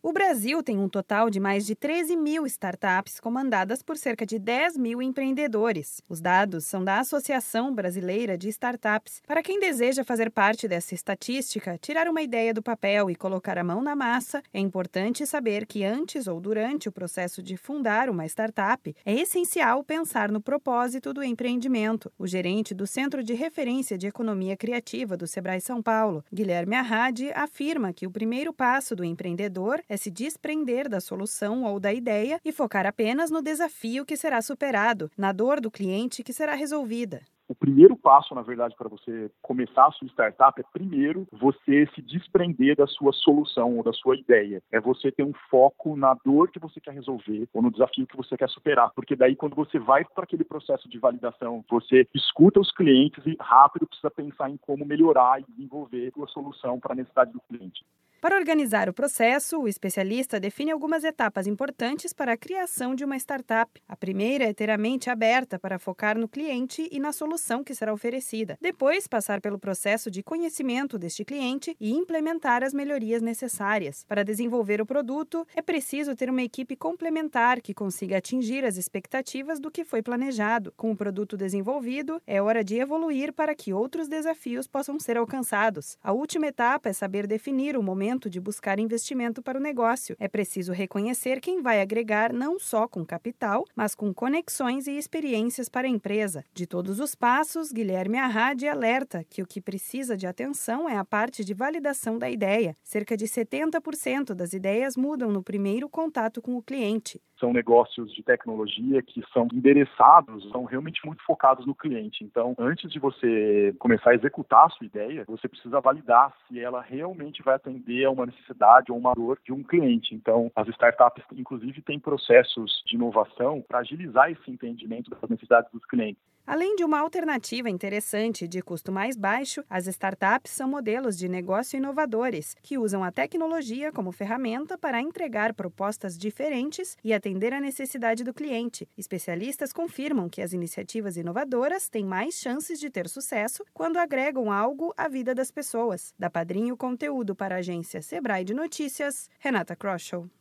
O Brasil tem um total de mais de 13 mil startups comandadas por cerca de 10 mil empreendedores. Os dados são da Associação Brasileira de Startups. Para quem deseja fazer parte dessa estatística, tirar uma ideia do papel e colocar a mão na massa, é importante saber que antes ou durante o processo de fundar uma startup, é essencial pensar no propósito do empreendimento. O gerente do Centro de Referência de Economia Criativa do Sebrae São Paulo, Guilherme Arrade, afirma que o primeiro passo do empreendedor é se desprender da solução ou da ideia e focar apenas no desafio que será superado, na dor do cliente que será resolvida. O primeiro passo, na verdade, para você começar a sua startup é primeiro você se desprender da sua solução ou da sua ideia. É você ter um foco na dor que você quer resolver ou no desafio que você quer superar. Porque daí, quando você vai para aquele processo de validação, você escuta os clientes e rápido precisa pensar em como melhorar e desenvolver a sua solução para a necessidade do cliente. Para organizar o processo, o especialista define algumas etapas importantes para a criação de uma startup. A primeira é ter a mente aberta para focar no cliente e na solução que será oferecida. Depois, passar pelo processo de conhecimento deste cliente e implementar as melhorias necessárias. Para desenvolver o produto, é preciso ter uma equipe complementar que consiga atingir as expectativas do que foi planejado. Com o produto desenvolvido, é hora de evoluir para que outros desafios possam ser alcançados. A última etapa é saber definir o momento momento de buscar investimento para o negócio. É preciso reconhecer quem vai agregar não só com capital, mas com conexões e experiências para a empresa. De todos os passos, Guilherme Arrade alerta que o que precisa de atenção é a parte de validação da ideia. Cerca de 70% das ideias mudam no primeiro contato com o cliente. São negócios de tecnologia que são endereçados, são realmente muito focados no cliente. Então, antes de você começar a executar a sua ideia, você precisa validar se ela realmente vai atender a uma necessidade ou uma dor de um cliente. Então, as startups, inclusive, têm processos de inovação para agilizar esse entendimento das necessidades dos clientes. Além de uma alternativa interessante de custo mais baixo, as startups são modelos de negócio inovadores, que usam a tecnologia como ferramenta para entregar propostas diferentes e atender a necessidade do cliente. Especialistas confirmam que as iniciativas inovadoras têm mais chances de ter sucesso quando agregam algo à vida das pessoas. Da Padrinho Conteúdo para a agência Sebrae de Notícias, Renata Kroschel.